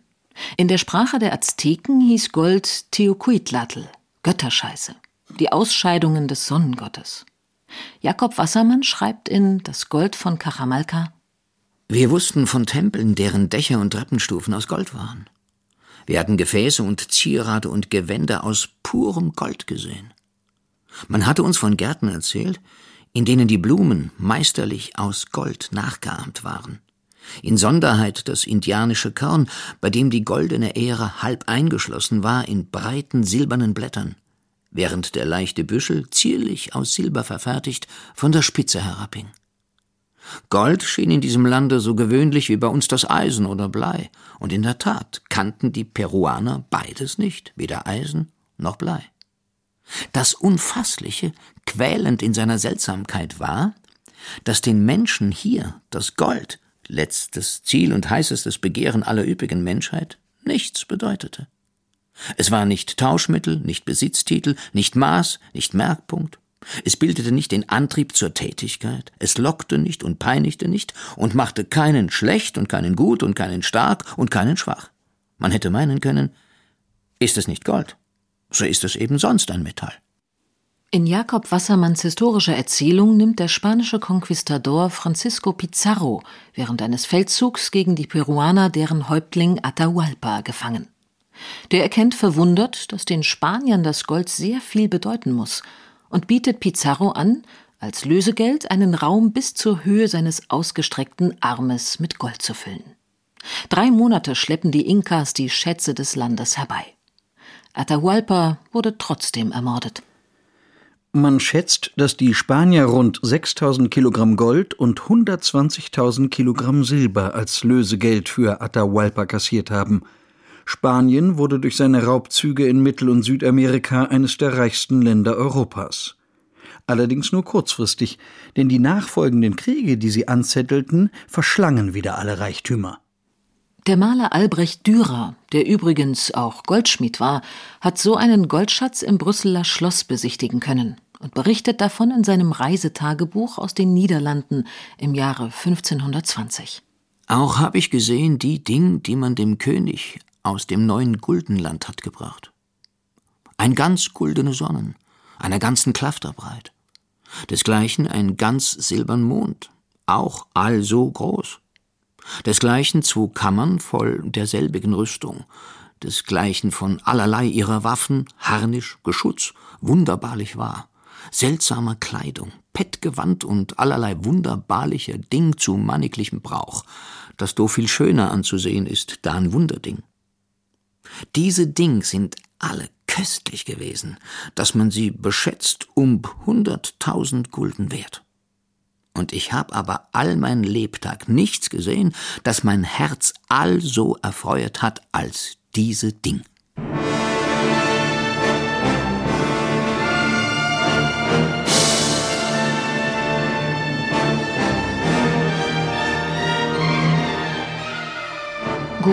In der Sprache der Azteken hieß Gold Teocuitlatl, Götterscheiße, die Ausscheidungen des Sonnengottes. Jakob Wassermann schreibt in Das Gold von Cajamalca wir wussten von Tempeln, deren Dächer und Treppenstufen aus Gold waren. Wir hatten Gefäße und Zierate und Gewänder aus purem Gold gesehen. Man hatte uns von Gärten erzählt, in denen die Blumen meisterlich aus Gold nachgeahmt waren. Insonderheit das indianische Korn, bei dem die goldene Ähre halb eingeschlossen war in breiten silbernen Blättern, während der leichte Büschel zierlich aus Silber verfertigt von der Spitze herabhing. Gold schien in diesem Lande so gewöhnlich wie bei uns das Eisen oder Blei. Und in der Tat kannten die Peruaner beides nicht, weder Eisen noch Blei. Das Unfassliche, quälend in seiner Seltsamkeit war, dass den Menschen hier das Gold, letztes Ziel und heißestes Begehren aller üppigen Menschheit, nichts bedeutete. Es war nicht Tauschmittel, nicht Besitztitel, nicht Maß, nicht Merkpunkt, es bildete nicht den Antrieb zur Tätigkeit, es lockte nicht und peinigte nicht und machte keinen schlecht und keinen gut und keinen stark und keinen schwach. Man hätte meinen können, ist es nicht Gold, so ist es eben sonst ein Metall. In Jakob Wassermanns historischer Erzählung nimmt der spanische Konquistador Francisco Pizarro während eines Feldzugs gegen die Peruaner deren Häuptling Atahualpa gefangen. Der erkennt verwundert, dass den Spaniern das Gold sehr viel bedeuten muss und bietet Pizarro an, als Lösegeld einen Raum bis zur Höhe seines ausgestreckten Armes mit Gold zu füllen. Drei Monate schleppen die Inkas die Schätze des Landes herbei. Atahualpa wurde trotzdem ermordet. Man schätzt, dass die Spanier rund 6000 Kilogramm Gold und 120.000 Kilogramm Silber als Lösegeld für Atahualpa kassiert haben – Spanien wurde durch seine Raubzüge in Mittel- und Südamerika eines der reichsten Länder Europas. Allerdings nur kurzfristig, denn die nachfolgenden Kriege, die sie anzettelten, verschlangen wieder alle Reichtümer. Der Maler Albrecht Dürer, der übrigens auch Goldschmied war, hat so einen Goldschatz im Brüsseler Schloss besichtigen können und berichtet davon in seinem Reisetagebuch aus den Niederlanden im Jahre 1520. Auch habe ich gesehen die Ding, die man dem König aus dem neuen Guldenland hat gebracht. Ein ganz guldene Sonnen, einer ganzen Klafterbreit. Desgleichen ein ganz silbern Mond, auch also groß. Desgleichen zwei Kammern voll derselbigen Rüstung, desgleichen von allerlei ihrer Waffen, Harnisch, Geschutz, wunderbarlich war, seltsamer Kleidung, Pettgewand und allerlei wunderbarlicher Ding zu manniglichem Brauch, das do viel schöner anzusehen ist, da ein Wunderding. Diese Ding sind alle köstlich gewesen, dass man sie beschätzt um hunderttausend Gulden wert. Und ich hab aber all mein Lebtag nichts gesehen, das mein Herz all so erfreuet hat als diese Ding.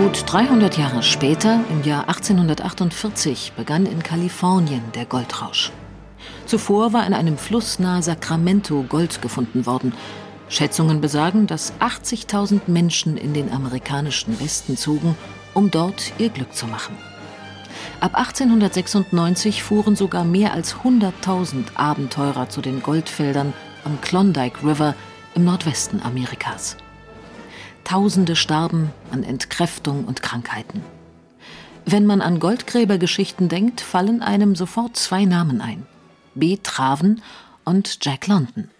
Gut 300 Jahre später, im Jahr 1848, begann in Kalifornien der Goldrausch. Zuvor war in einem Fluss nahe Sacramento Gold gefunden worden. Schätzungen besagen, dass 80.000 Menschen in den amerikanischen Westen zogen, um dort ihr Glück zu machen. Ab 1896 fuhren sogar mehr als 100.000 Abenteurer zu den Goldfeldern am Klondike River im Nordwesten Amerikas. Tausende starben an Entkräftung und Krankheiten. Wenn man an Goldgräbergeschichten denkt, fallen einem sofort zwei Namen ein. B. Traven und Jack London.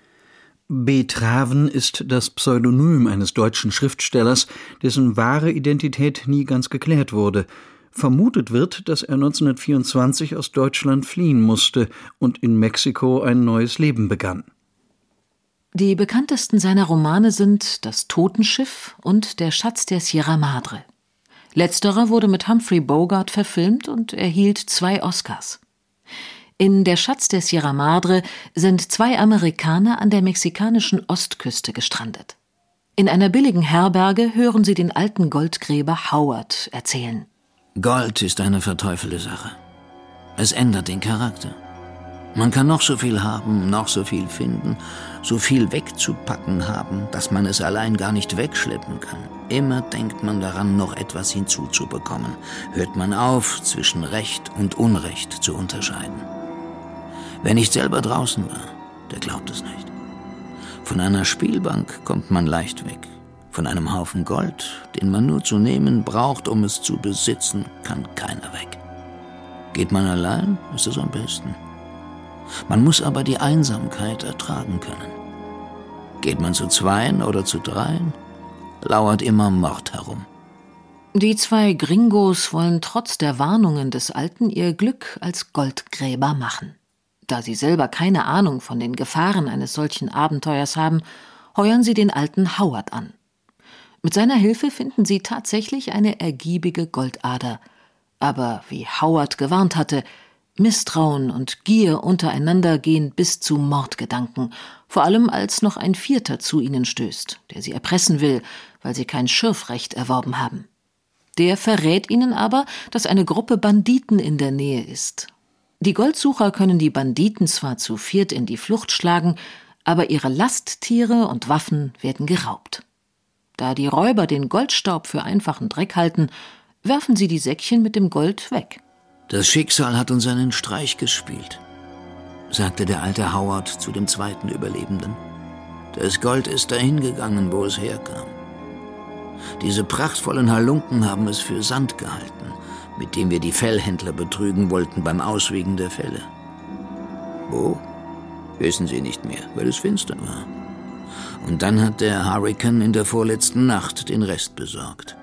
B. Traven ist das Pseudonym eines deutschen Schriftstellers, dessen wahre Identität nie ganz geklärt wurde. Vermutet wird, dass er 1924 aus Deutschland fliehen musste und in Mexiko ein neues Leben begann. Die bekanntesten seiner Romane sind Das Totenschiff und Der Schatz der Sierra Madre. Letzterer wurde mit Humphrey Bogart verfilmt und erhielt zwei Oscars. In Der Schatz der Sierra Madre sind zwei Amerikaner an der mexikanischen Ostküste gestrandet. In einer billigen Herberge hören sie den alten Goldgräber Howard erzählen. Gold ist eine verteufelte Sache. Es ändert den Charakter. Man kann noch so viel haben, noch so viel finden, so viel wegzupacken haben, dass man es allein gar nicht wegschleppen kann. Immer denkt man daran, noch etwas hinzuzubekommen. Hört man auf, zwischen Recht und Unrecht zu unterscheiden. Wer nicht selber draußen war, der glaubt es nicht. Von einer Spielbank kommt man leicht weg. Von einem Haufen Gold, den man nur zu nehmen braucht, um es zu besitzen, kann keiner weg. Geht man allein, ist es am besten. Man muss aber die Einsamkeit ertragen können. Geht man zu zweien oder zu dreien, lauert immer Mord herum. Die zwei Gringos wollen trotz der Warnungen des Alten ihr Glück als Goldgräber machen. Da sie selber keine Ahnung von den Gefahren eines solchen Abenteuers haben, heuern sie den alten Howard an. Mit seiner Hilfe finden sie tatsächlich eine ergiebige Goldader. Aber wie Howard gewarnt hatte, Misstrauen und Gier untereinander gehen bis zu Mordgedanken, vor allem als noch ein Vierter zu ihnen stößt, der sie erpressen will, weil sie kein Schürfrecht erworben haben. Der verrät ihnen aber, dass eine Gruppe Banditen in der Nähe ist. Die Goldsucher können die Banditen zwar zu viert in die Flucht schlagen, aber ihre Lasttiere und Waffen werden geraubt. Da die Räuber den Goldstaub für einfachen Dreck halten, werfen sie die Säckchen mit dem Gold weg. Das Schicksal hat uns einen Streich gespielt, sagte der alte Howard zu dem zweiten Überlebenden. Das Gold ist dahin gegangen, wo es herkam. Diese prachtvollen Halunken haben es für Sand gehalten, mit dem wir die Fellhändler betrügen wollten beim Auswiegen der Felle. Wo? Wissen Sie nicht mehr, weil es finster war. Und dann hat der Hurricane in der vorletzten Nacht den Rest besorgt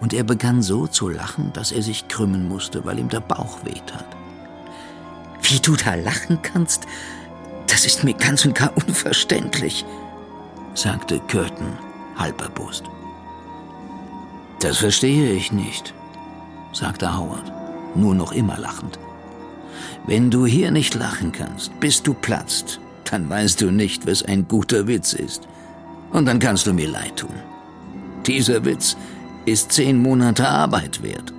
und er begann so zu lachen, dass er sich krümmen musste, weil ihm der Bauch wehtat. Wie du da lachen kannst, das ist mir ganz und gar unverständlich, sagte Curtin halb erbost. Das verstehe ich nicht, sagte Howard, nur noch immer lachend. Wenn du hier nicht lachen kannst, bis du platzt, dann weißt du nicht, was ein guter Witz ist. Und dann kannst du mir leid tun. Dieser Witz ist zehn Monate Arbeit wert.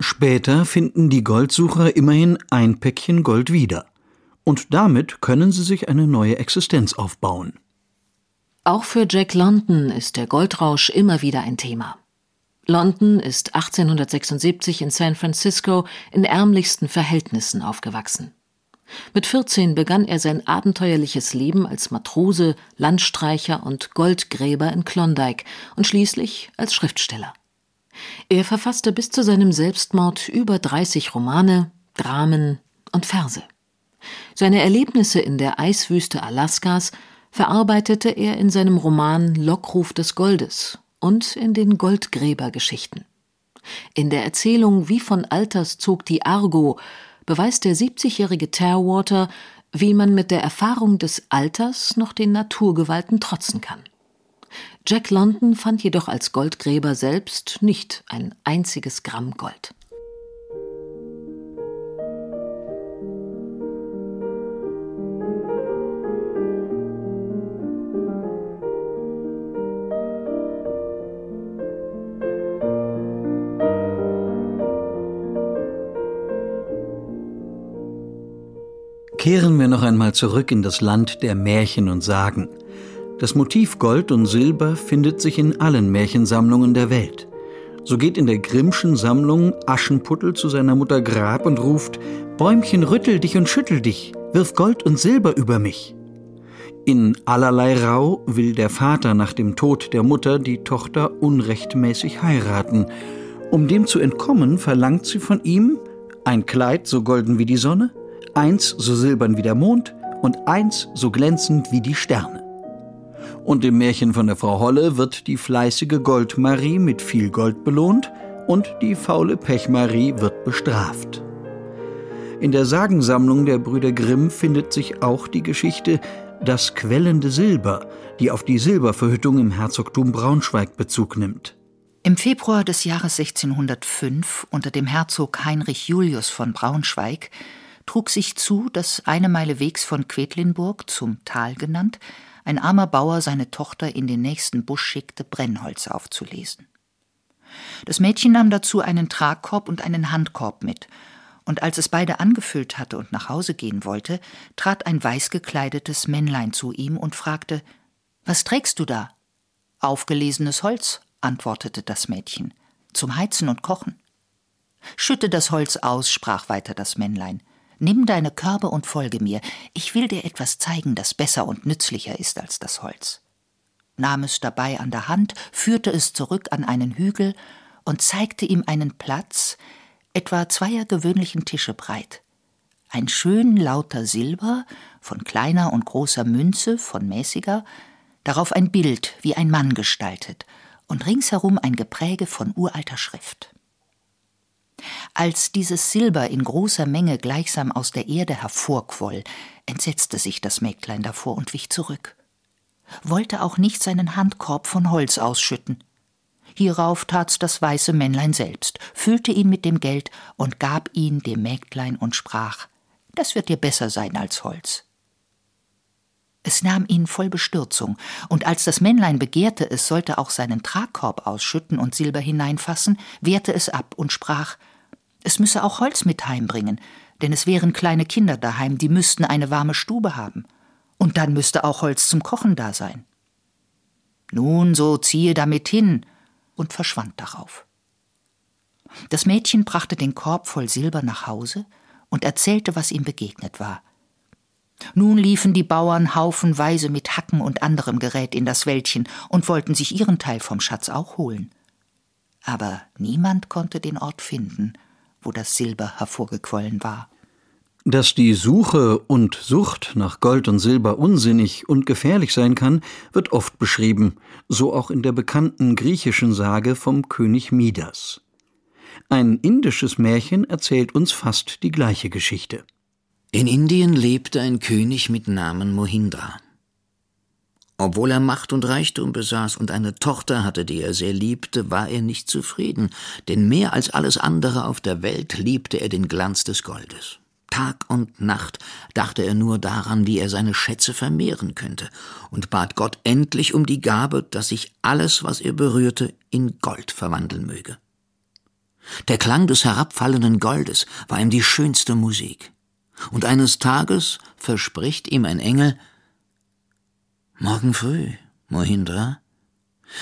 Später finden die Goldsucher immerhin ein Päckchen Gold wieder. Und damit können sie sich eine neue Existenz aufbauen. Auch für Jack London ist der Goldrausch immer wieder ein Thema. London ist 1876 in San Francisco in ärmlichsten Verhältnissen aufgewachsen. Mit 14 begann er sein abenteuerliches Leben als Matrose, Landstreicher und Goldgräber in Klondike und schließlich als Schriftsteller. Er verfasste bis zu seinem Selbstmord über 30 Romane, Dramen und Verse. Seine Erlebnisse in der Eiswüste Alaskas verarbeitete er in seinem Roman Lockruf des Goldes und in den Goldgräbergeschichten. In der Erzählung Wie von Alters zog die Argo beweist der 70-jährige Terwater, wie man mit der Erfahrung des Alters noch den Naturgewalten trotzen kann. Jack London fand jedoch als Goldgräber selbst nicht ein einziges Gramm Gold. Kehren wir noch einmal zurück in das Land der Märchen und Sagen. Das Motiv Gold und Silber findet sich in allen Märchensammlungen der Welt. So geht in der Grimmschen Sammlung Aschenputtel zu seiner Mutter Grab und ruft Bäumchen, rüttel dich und schüttel dich, wirf Gold und Silber über mich. In Allerlei Rau will der Vater nach dem Tod der Mutter die Tochter unrechtmäßig heiraten. Um dem zu entkommen, verlangt sie von ihm ein Kleid so golden wie die Sonne, eins so silbern wie der Mond und eins so glänzend wie die Sterne. Und im Märchen von der Frau Holle wird die fleißige Goldmarie mit viel Gold belohnt und die faule Pechmarie wird bestraft. In der Sagensammlung der Brüder Grimm findet sich auch die Geschichte Das quellende Silber, die auf die Silberverhüttung im Herzogtum Braunschweig Bezug nimmt. Im Februar des Jahres 1605 unter dem Herzog Heinrich Julius von Braunschweig trug sich zu, dass eine Meile wegs von Quedlinburg, zum Tal genannt, ein armer Bauer seine Tochter in den nächsten Busch schickte, Brennholz aufzulesen. Das Mädchen nahm dazu einen Tragkorb und einen Handkorb mit, und als es beide angefüllt hatte und nach Hause gehen wollte, trat ein weißgekleidetes Männlein zu ihm und fragte Was trägst du da? Aufgelesenes Holz, antwortete das Mädchen, zum Heizen und Kochen. Schütte das Holz aus, sprach weiter das Männlein. Nimm deine Körbe und folge mir, ich will dir etwas zeigen, das besser und nützlicher ist als das Holz. Nahm es dabei an der Hand, führte es zurück an einen Hügel und zeigte ihm einen Platz, etwa zweier gewöhnlichen Tische breit. Ein schön lauter Silber, von kleiner und großer Münze, von mäßiger, darauf ein Bild, wie ein Mann gestaltet, und ringsherum ein Gepräge von uralter Schrift. Als dieses Silber in großer Menge gleichsam aus der Erde hervorquoll, entsetzte sich das Mägdlein davor und wich zurück. Wollte auch nicht seinen Handkorb von Holz ausschütten. Hierauf tat's das weiße Männlein selbst, füllte ihn mit dem Geld und gab ihn dem Mägdlein und sprach: Das wird dir besser sein als Holz. Es nahm ihn voll Bestürzung, und als das Männlein begehrte, es sollte auch seinen Tragkorb ausschütten und Silber hineinfassen, wehrte es ab und sprach es müsse auch Holz mit heimbringen, denn es wären kleine Kinder daheim, die müssten eine warme Stube haben. Und dann müsste auch Holz zum Kochen da sein. Nun, so ziehe damit hin, und verschwand darauf. Das Mädchen brachte den Korb voll Silber nach Hause und erzählte, was ihm begegnet war. Nun liefen die Bauern haufenweise mit Hacken und anderem Gerät in das Wäldchen und wollten sich ihren Teil vom Schatz auch holen. Aber niemand konnte den Ort finden, wo das Silber hervorgequollen war. Dass die Suche und Sucht nach Gold und Silber unsinnig und gefährlich sein kann, wird oft beschrieben, so auch in der bekannten griechischen Sage vom König Midas. Ein indisches Märchen erzählt uns fast die gleiche Geschichte. In Indien lebte ein König mit Namen Mohindra. Obwohl er Macht und Reichtum besaß und eine Tochter hatte, die er sehr liebte, war er nicht zufrieden, denn mehr als alles andere auf der Welt liebte er den Glanz des Goldes. Tag und Nacht dachte er nur daran, wie er seine Schätze vermehren könnte, und bat Gott endlich um die Gabe, dass sich alles, was er berührte, in Gold verwandeln möge. Der Klang des herabfallenden Goldes war ihm die schönste Musik. Und eines Tages verspricht ihm ein Engel, Morgen früh, Mohindra,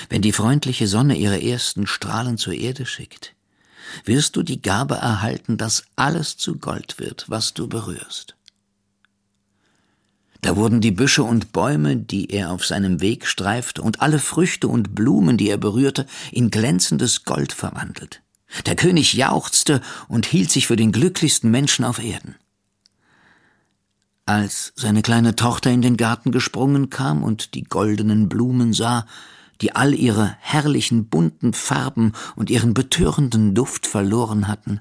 wenn die freundliche Sonne ihre ersten Strahlen zur Erde schickt, wirst du die Gabe erhalten, dass alles zu Gold wird, was du berührst. Da wurden die Büsche und Bäume, die er auf seinem Weg streifte, und alle Früchte und Blumen, die er berührte, in glänzendes Gold verwandelt. Der König jauchzte und hielt sich für den glücklichsten Menschen auf Erden. Als seine kleine Tochter in den Garten gesprungen kam und die goldenen Blumen sah, die all ihre herrlichen bunten Farben und ihren betörenden Duft verloren hatten,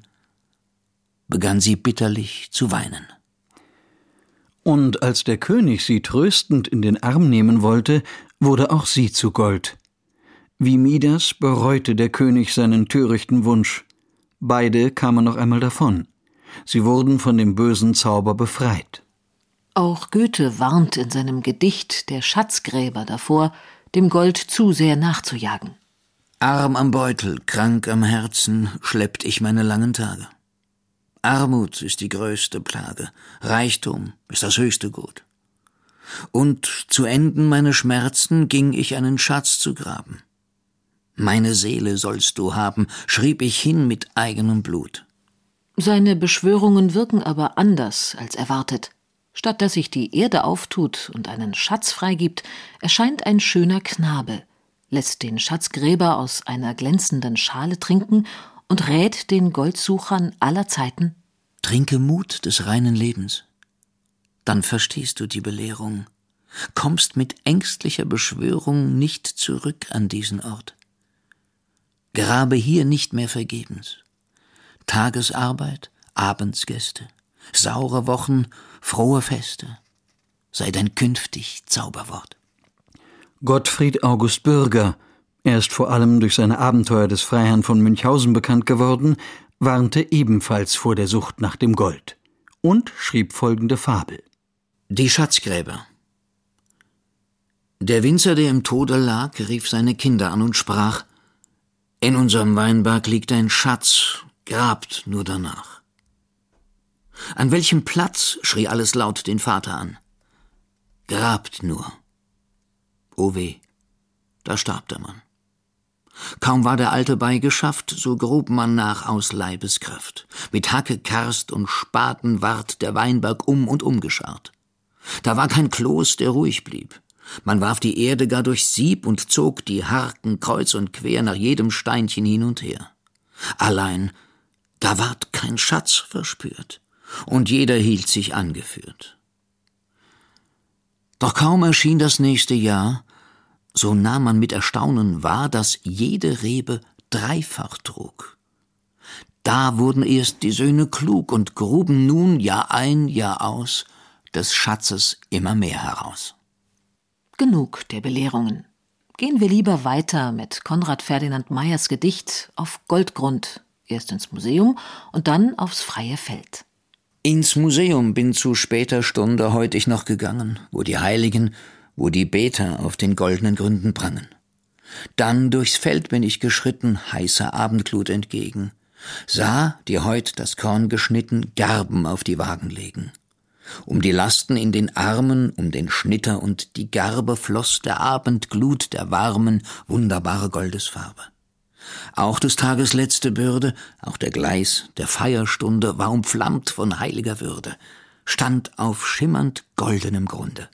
begann sie bitterlich zu weinen. Und als der König sie tröstend in den Arm nehmen wollte, wurde auch sie zu Gold. Wie Midas bereute der König seinen törichten Wunsch. Beide kamen noch einmal davon. Sie wurden von dem bösen Zauber befreit. Auch Goethe warnt in seinem Gedicht Der Schatzgräber davor, dem Gold zu sehr nachzujagen. Arm am Beutel, krank am Herzen, schleppt ich meine langen Tage. Armut ist die größte Plage, Reichtum ist das höchste Gut. Und zu enden meine Schmerzen ging ich einen Schatz zu graben. Meine Seele sollst du haben, schrieb ich hin mit eigenem Blut. Seine Beschwörungen wirken aber anders als erwartet. Statt dass sich die Erde auftut und einen Schatz freigibt, erscheint ein schöner Knabe, lässt den Schatzgräber aus einer glänzenden Schale trinken und rät den Goldsuchern aller Zeiten Trinke Mut des reinen Lebens, dann verstehst du die Belehrung, kommst mit ängstlicher Beschwörung nicht zurück an diesen Ort. Grabe hier nicht mehr vergebens. Tagesarbeit, Abendsgäste, saure Wochen, frohe Feste, sei dein künftig Zauberwort. Gottfried August Bürger, er ist vor allem durch seine Abenteuer des Freiherrn von Münchhausen bekannt geworden, warnte ebenfalls vor der Sucht nach dem Gold und schrieb folgende Fabel. Die Schatzgräber. Der Winzer, der im Tode lag, rief seine Kinder an und sprach, in unserem Weinberg liegt ein Schatz, grabt nur danach. An welchem Platz? schrie alles laut den Vater an. Grabt nur. O weh, da starb der Mann. Kaum war der Alte beigeschafft, so grub man nach aus Leibeskraft. Mit Hacke, Karst und Spaten ward der Weinberg um und umgescharrt. Da war kein Kloß, der ruhig blieb. Man warf die Erde gar durch Sieb und zog die Harken kreuz und quer nach jedem Steinchen hin und her. Allein, da ward kein Schatz verspürt, und jeder hielt sich angeführt. Doch kaum erschien das nächste Jahr, so nahm man mit Erstaunen wahr, dass jede Rebe dreifach trug. Da wurden erst die Söhne klug und gruben nun Jahr ein, Jahr aus des Schatzes immer mehr heraus. Genug der Belehrungen. Gehen wir lieber weiter mit Konrad Ferdinand Meyers Gedicht auf Goldgrund, erst ins Museum und dann aufs freie Feld. Ins Museum bin zu später Stunde heut ich noch gegangen, wo die Heiligen wo die Beter auf den goldenen Gründen prangen. Dann durchs Feld bin ich geschritten, heißer Abendglut entgegen, sah, die heut das Korn geschnitten, Garben auf die Wagen legen. Um die Lasten in den Armen, um den Schnitter und die Garbe floss der Abendglut der warmen, wunderbare Goldesfarbe. Auch des Tages letzte Bürde, auch der Gleis der Feierstunde war umflammt von heiliger Würde, stand auf schimmernd goldenem Grunde.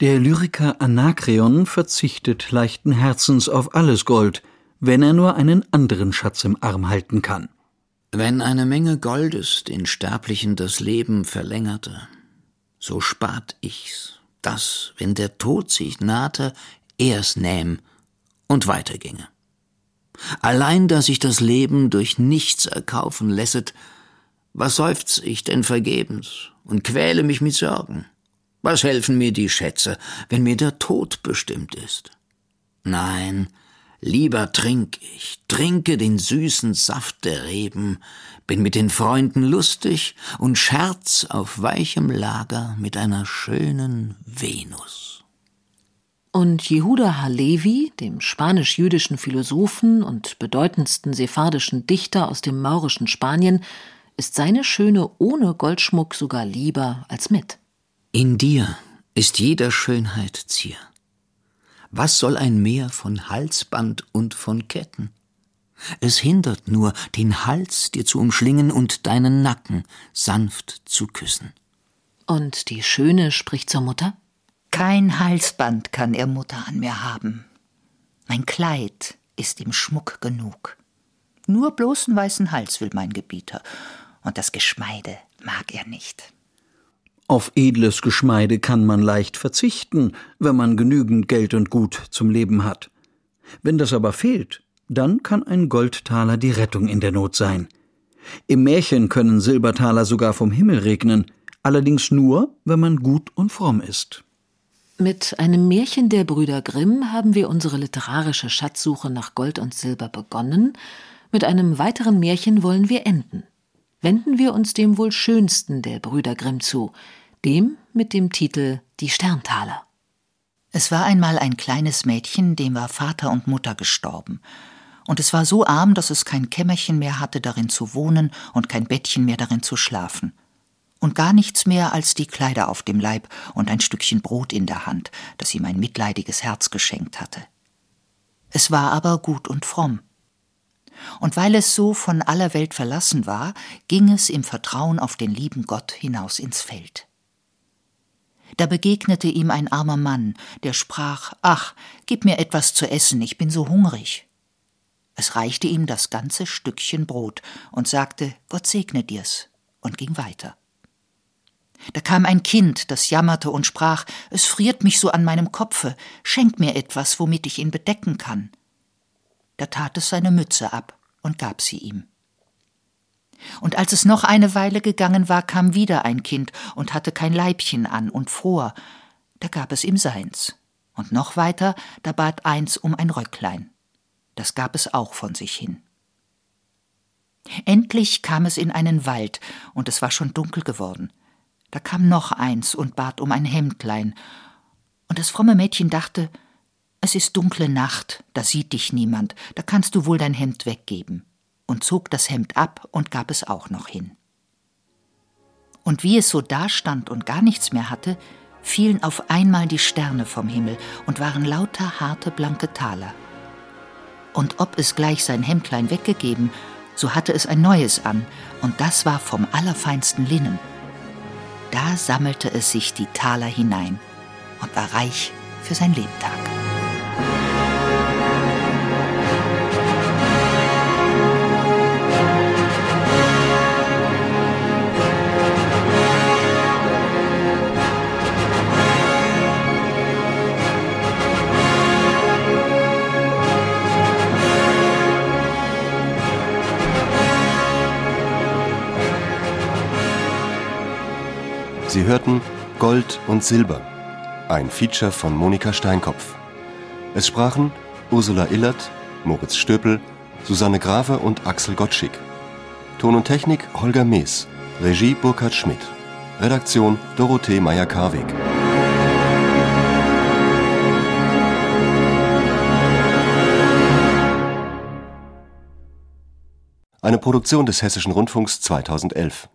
Der Lyriker Anakreon verzichtet leichten Herzens auf alles Gold, wenn er nur einen anderen Schatz im Arm halten kann. Wenn eine Menge Goldes den Sterblichen das Leben verlängerte, so spart ich's, dass, wenn der Tod sich nahte, er's nähm und weiterginge. Allein, dass ich das Leben durch nichts erkaufen lässet, was seufz ich denn vergebens und quäle mich mit Sorgen? Was helfen mir die Schätze, wenn mir der Tod bestimmt ist? Nein, lieber trink ich, trinke den süßen Saft der Reben, bin mit den Freunden lustig und scherz auf weichem Lager mit einer schönen Venus. Und Jehuda Halevi, dem spanisch-jüdischen Philosophen und bedeutendsten sephardischen Dichter aus dem maurischen Spanien, ist seine Schöne ohne Goldschmuck sogar lieber als mit. In dir ist jeder Schönheit Zier. Was soll ein Meer von Halsband und von Ketten? Es hindert nur, den Hals dir zu umschlingen und deinen Nacken sanft zu küssen. Und die Schöne spricht zur Mutter? Kein Halsband kann er Mutter an mir haben. Mein Kleid ist ihm Schmuck genug. Nur bloßen weißen Hals will mein Gebieter, und das Geschmeide mag er nicht. Auf edles Geschmeide kann man leicht verzichten, wenn man genügend Geld und Gut zum Leben hat. Wenn das aber fehlt, dann kann ein Goldtaler die Rettung in der Not sein. Im Märchen können Silbertaler sogar vom Himmel regnen, allerdings nur, wenn man gut und fromm ist. Mit einem Märchen der Brüder Grimm haben wir unsere literarische Schatzsuche nach Gold und Silber begonnen. Mit einem weiteren Märchen wollen wir enden. Wenden wir uns dem wohl schönsten der Brüder Grimm zu, dem mit dem Titel Die Sterntaler. Es war einmal ein kleines Mädchen, dem war Vater und Mutter gestorben. Und es war so arm, dass es kein Kämmerchen mehr hatte, darin zu wohnen und kein Bettchen mehr darin zu schlafen. Und gar nichts mehr als die Kleider auf dem Leib und ein Stückchen Brot in der Hand, das ihm ein mitleidiges Herz geschenkt hatte. Es war aber gut und fromm. Und weil es so von aller Welt verlassen war, ging es im Vertrauen auf den lieben Gott hinaus ins Feld. Da begegnete ihm ein armer Mann, der sprach Ach, gib mir etwas zu essen, ich bin so hungrig. Es reichte ihm das ganze Stückchen Brot und sagte Gott segne dir's und ging weiter. Da kam ein Kind, das jammerte und sprach Es friert mich so an meinem Kopfe, schenk mir etwas, womit ich ihn bedecken kann. Da tat es seine Mütze ab und gab sie ihm. Und als es noch eine Weile gegangen war, kam wieder ein Kind und hatte kein Leibchen an und fror. Da gab es ihm seins. Und noch weiter, da bat eins um ein Röcklein. Das gab es auch von sich hin. Endlich kam es in einen Wald, und es war schon dunkel geworden. Da kam noch eins und bat um ein Hemdlein. Und das fromme Mädchen dachte, es ist dunkle Nacht, da sieht dich niemand, da kannst du wohl dein Hemd weggeben und zog das Hemd ab und gab es auch noch hin. Und wie es so dastand und gar nichts mehr hatte, fielen auf einmal die Sterne vom Himmel und waren lauter harte blanke Taler. Und ob es gleich sein Hemdlein weggegeben, so hatte es ein neues an, und das war vom allerfeinsten Linnen. Da sammelte es sich die Taler hinein und war reich für sein Lebtag. Sie hörten Gold und Silber, ein Feature von Monika Steinkopf. Es sprachen Ursula Illert, Moritz Stöpel, Susanne Grave und Axel Gottschick. Ton und Technik Holger Mees, Regie Burkhard Schmidt, Redaktion Dorothee Meyer-Karweg. Eine Produktion des Hessischen Rundfunks 2011.